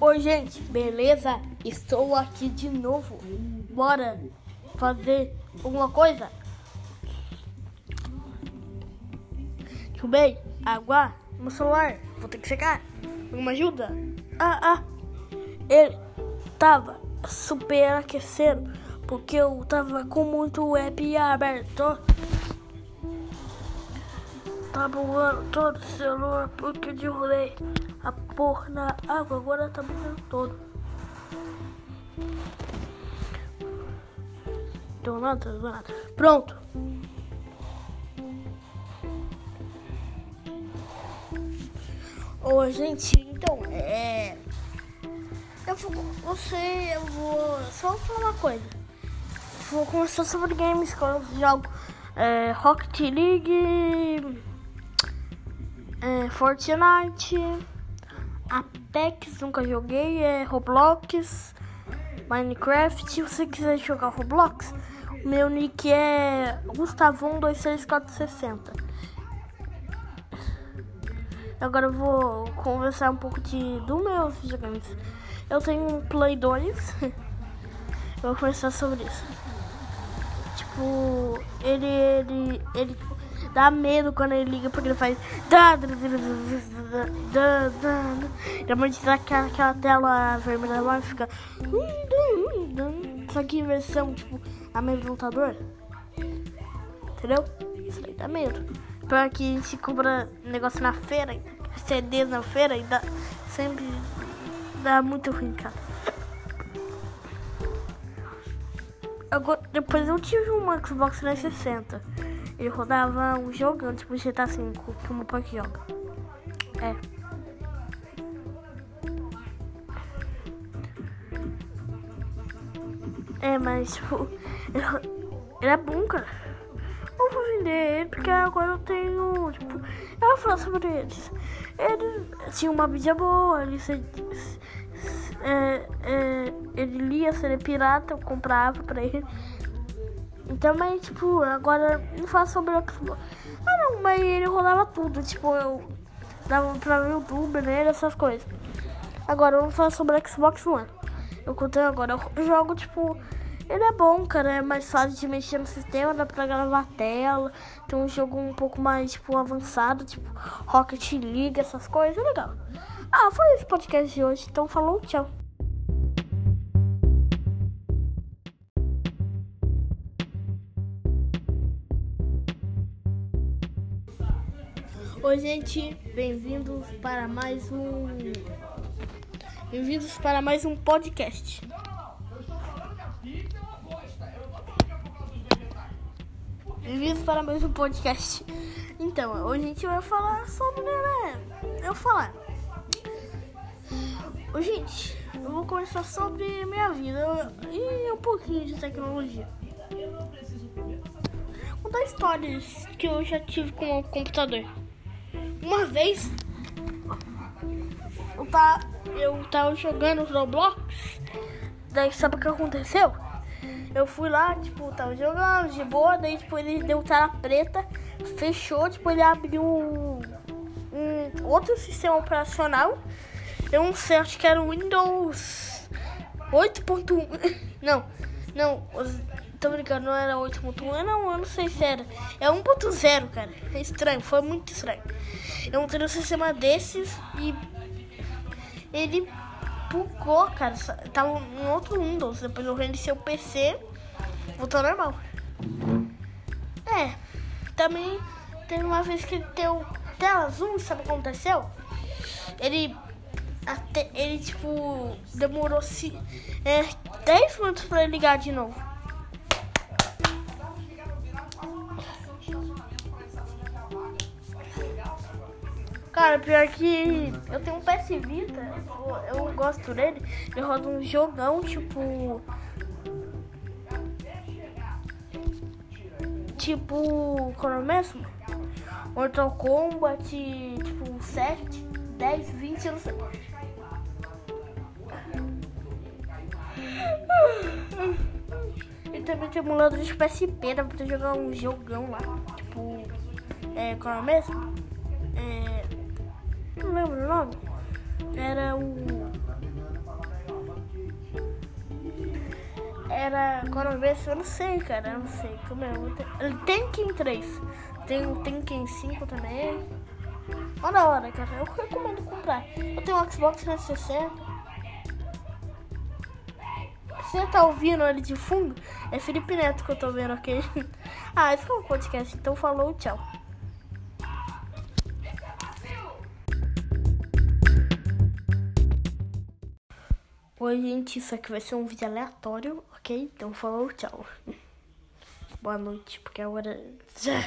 Oi, gente, beleza? Estou aqui de novo. Bora fazer alguma coisa? Chubei, água no celular. Vou ter que chegar. Alguma ajuda? Ah, ah. Ele tava super aquecendo porque eu tava com muito web aberto. Tá voando todo o celular porque eu derrubei a porra na água. Agora tá voando todo. Deu nada, nada. Pronto. Ô, gente, então, é. Eu vou. Você, eu vou. Só falar uma coisa. Vou começar sobre games que eu jogo é, Rocket League, é, Fortnite, Apex, nunca joguei, é Roblox, Minecraft. Se você quiser jogar Roblox, o meu nick é Gustavão26460. Agora eu vou conversar um pouco de, do meu videogames. Eu tenho um Play 2. eu vou conversar sobre isso. Tipo, ele, ele, ele dá medo quando ele liga porque ele faz. Geralmente dá aquela, aquela tela vermelha lá e fica. Só que versão, tipo, a meio do lutador. Entendeu? Isso aí dá medo. Pra que a gente compra negócio na feira, CDs na feira e dá sempre dá muito ruim, cara. Agora, depois eu tive um Xbox 360. Ele rodava um jogo tipo GTA V, que o meu pai joga. É. É, mas tipo, ele, ele é bom, cara. Eu vou vender ele porque agora eu tenho, tipo, eu vou falar sobre eles. Ele tinha uma mídia boa, ele se, é, é, ele lia se ele é pirata, eu comprava pra ele. Então, mas tipo, agora não faço sobre o Xbox. Ah não, mas ele rodava tudo, tipo, eu dava pra ver YouTube nele, essas coisas. Agora vou falar sobre o Xbox One. Eu contei agora, eu jogo tipo. Ele é bom, cara, é mais fácil de mexer no sistema, dá pra gravar a tela. Tem um jogo um pouco mais, tipo, avançado, tipo Rocket League, essas coisas, é legal. Ah, foi esse podcast de hoje, então falou, tchau. Oi, gente, bem-vindos para mais um. Bem-vindos para mais um podcast. Bem-vindos para mais um podcast. Então, hoje a gente vai falar sobre, né? Eu falar. Ô, gente, eu vou conversar sobre minha vida e um pouquinho de tecnologia. Contar histórias que eu já tive com o computador. Uma vez eu tava, eu tava jogando Roblox, daí sabe o que aconteceu? Eu fui lá, tipo, tava jogando de boa, daí tipo, ele deu tela preta, fechou, tipo, ele abriu um, um outro sistema operacional. Eu não sei, acho que era o Windows 8.1. Não, não, tô brincando, não era 8.1, não, eu não sei se era. É 1.0, cara. É estranho, foi muito estranho. Eu entrei no sistema desses e ele bugou, cara. Tava em outro Windows. Depois eu reiniciei o PC, voltou normal. É, também teve uma vez que ele deu tela azul, sabe o que aconteceu? Ele até ele tipo demorou se é, 10 minutos para ligar de novo. Cara, pior que eu tenho um PS Vita, eu, eu gosto dele, ele roda um jogão, tipo. Tipo. Qual é mesmo? Mortal Kombat, tipo 7, 10, 20, eu não sei. E também tem emulador de PSP, dá pra jogar um jogão lá. Tipo. É, qual é mesmo? era o. Era coronavírus, eu não sei, cara, eu não sei como é. Ele tem Kim 3, tem, tem em 5 também. Olha da hora, cara, eu recomendo comprar. Eu tenho um Xbox 360. Você tá ouvindo ele de fundo? É Felipe Neto que eu tô vendo aqui. Ah, esse foi um podcast, então falou, tchau. Oi, gente, isso aqui vai ser um vídeo aleatório, ok? Então falou, tchau. Boa noite, porque agora.